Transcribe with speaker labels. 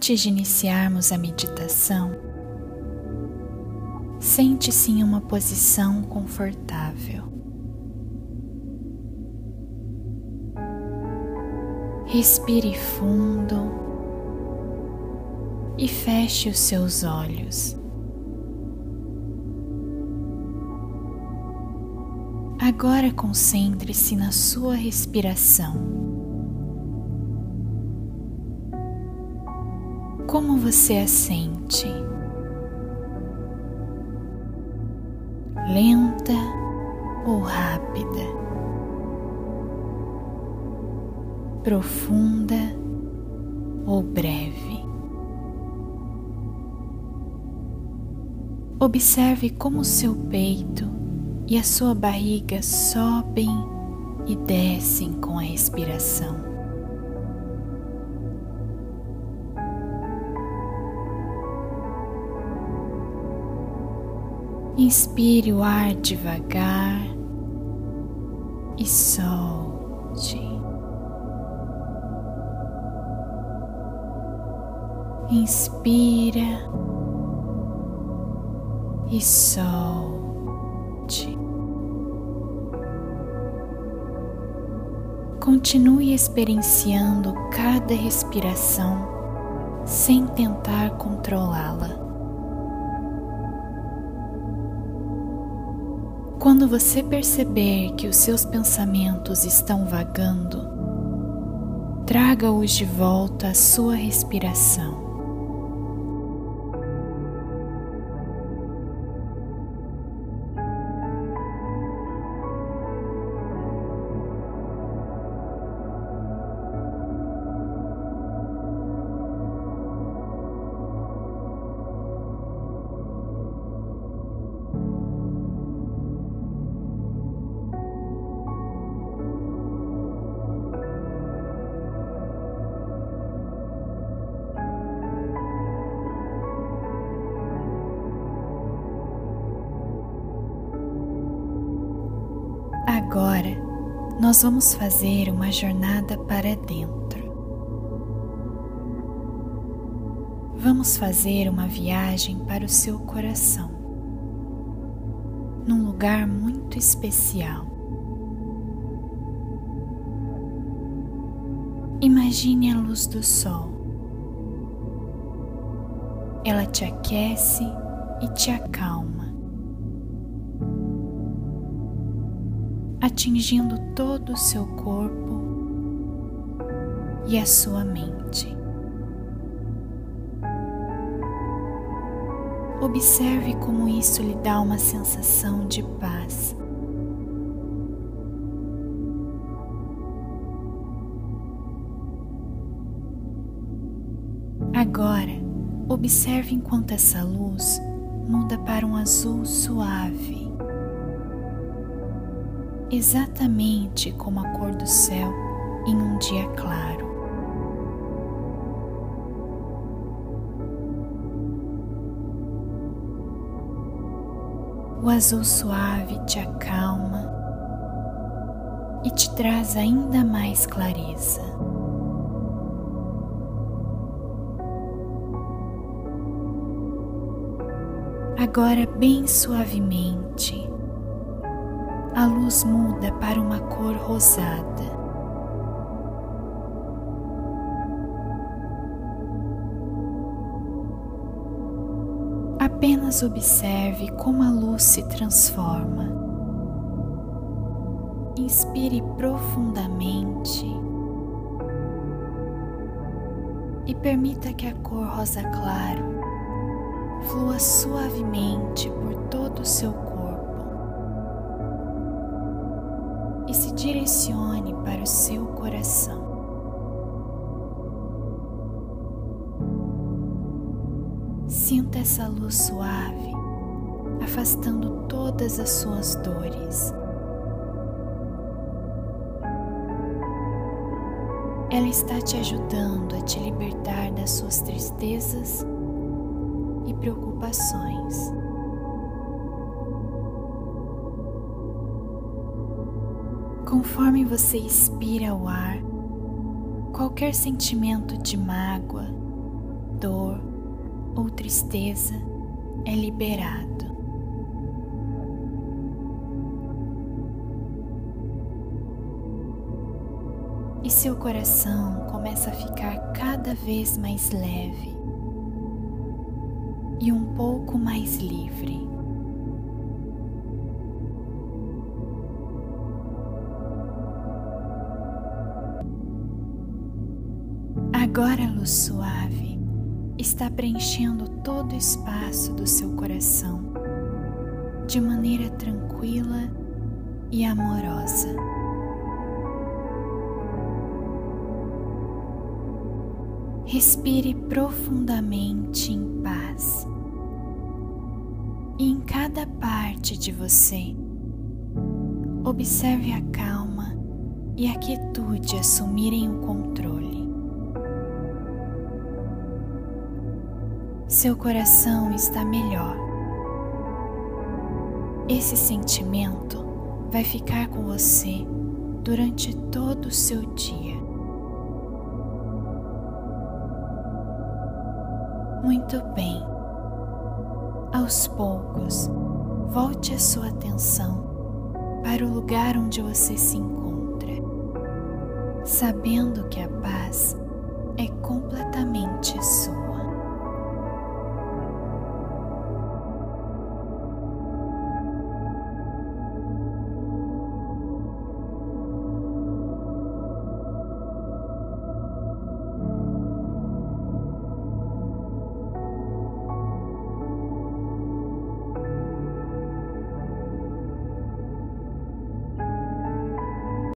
Speaker 1: Antes de iniciarmos a meditação, sente-se em uma posição confortável. Respire fundo e feche os seus olhos. Agora concentre-se na sua respiração. Como você a sente? Lenta ou rápida? Profunda ou breve? Observe como seu peito e a sua barriga sobem e descem com a respiração. Inspire o ar devagar e solte. Inspira e solte. Continue experienciando cada respiração sem tentar controlá-la. Quando você perceber que os seus pensamentos estão vagando, traga-os de volta à sua respiração. Agora nós vamos fazer uma jornada para dentro. Vamos fazer uma viagem para o seu coração, num lugar muito especial. Imagine a luz do sol. Ela te aquece e te acalma. Atingindo todo o seu corpo e a sua mente. Observe como isso lhe dá uma sensação de paz. Agora, observe enquanto essa luz muda para um azul suave exatamente como a cor do céu em um dia claro. O azul suave te acalma e te traz ainda mais clareza. Agora, bem suavemente, a luz muda para uma cor rosada. Apenas observe como a luz se transforma. Inspire profundamente e permita que a cor rosa claro flua suavemente por todo o seu corpo. Direcione para o seu coração. Sinta essa luz suave afastando todas as suas dores. Ela está te ajudando a te libertar das suas tristezas e preocupações. Conforme você expira o ar, qualquer sentimento de mágoa, dor ou tristeza é liberado. E seu coração começa a ficar cada vez mais leve e um pouco mais livre. Agora a luz suave está preenchendo todo o espaço do seu coração de maneira tranquila e amorosa. Respire profundamente em paz. E em cada parte de você, observe a calma e a quietude assumirem o controle. Seu coração está melhor. Esse sentimento vai ficar com você durante todo o seu dia. Muito bem. Aos poucos, volte a sua atenção para o lugar onde você se encontra, sabendo que a paz é completamente sua.